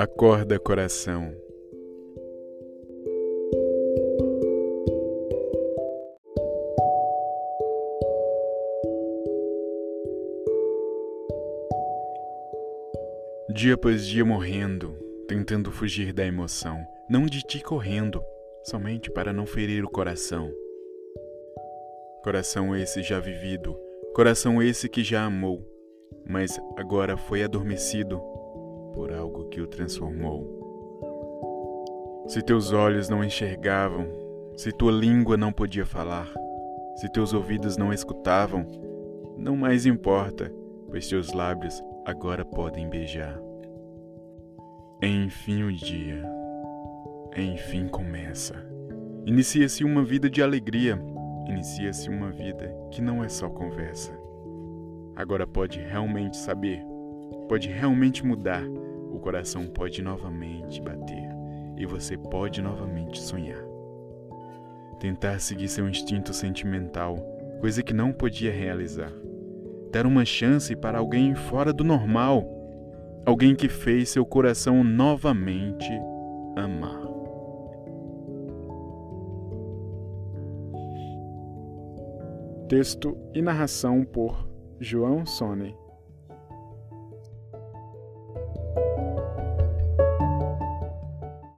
Acorda, coração. Dia após dia morrendo, tentando fugir da emoção, não de ti correndo, somente para não ferir o coração. Coração esse já vivido, coração esse que já amou, mas agora foi adormecido por algo que o transformou. Se teus olhos não enxergavam, se tua língua não podia falar, se teus ouvidos não escutavam, não mais importa, pois teus lábios agora podem beijar. Enfim o dia, enfim começa. Inicia-se uma vida de alegria, inicia-se uma vida que não é só conversa. Agora pode realmente saber, pode realmente mudar, coração pode novamente bater e você pode novamente sonhar. Tentar seguir seu instinto sentimental, coisa que não podia realizar. Dar uma chance para alguém fora do normal, alguém que fez seu coração novamente amar. Texto e narração por João Sone.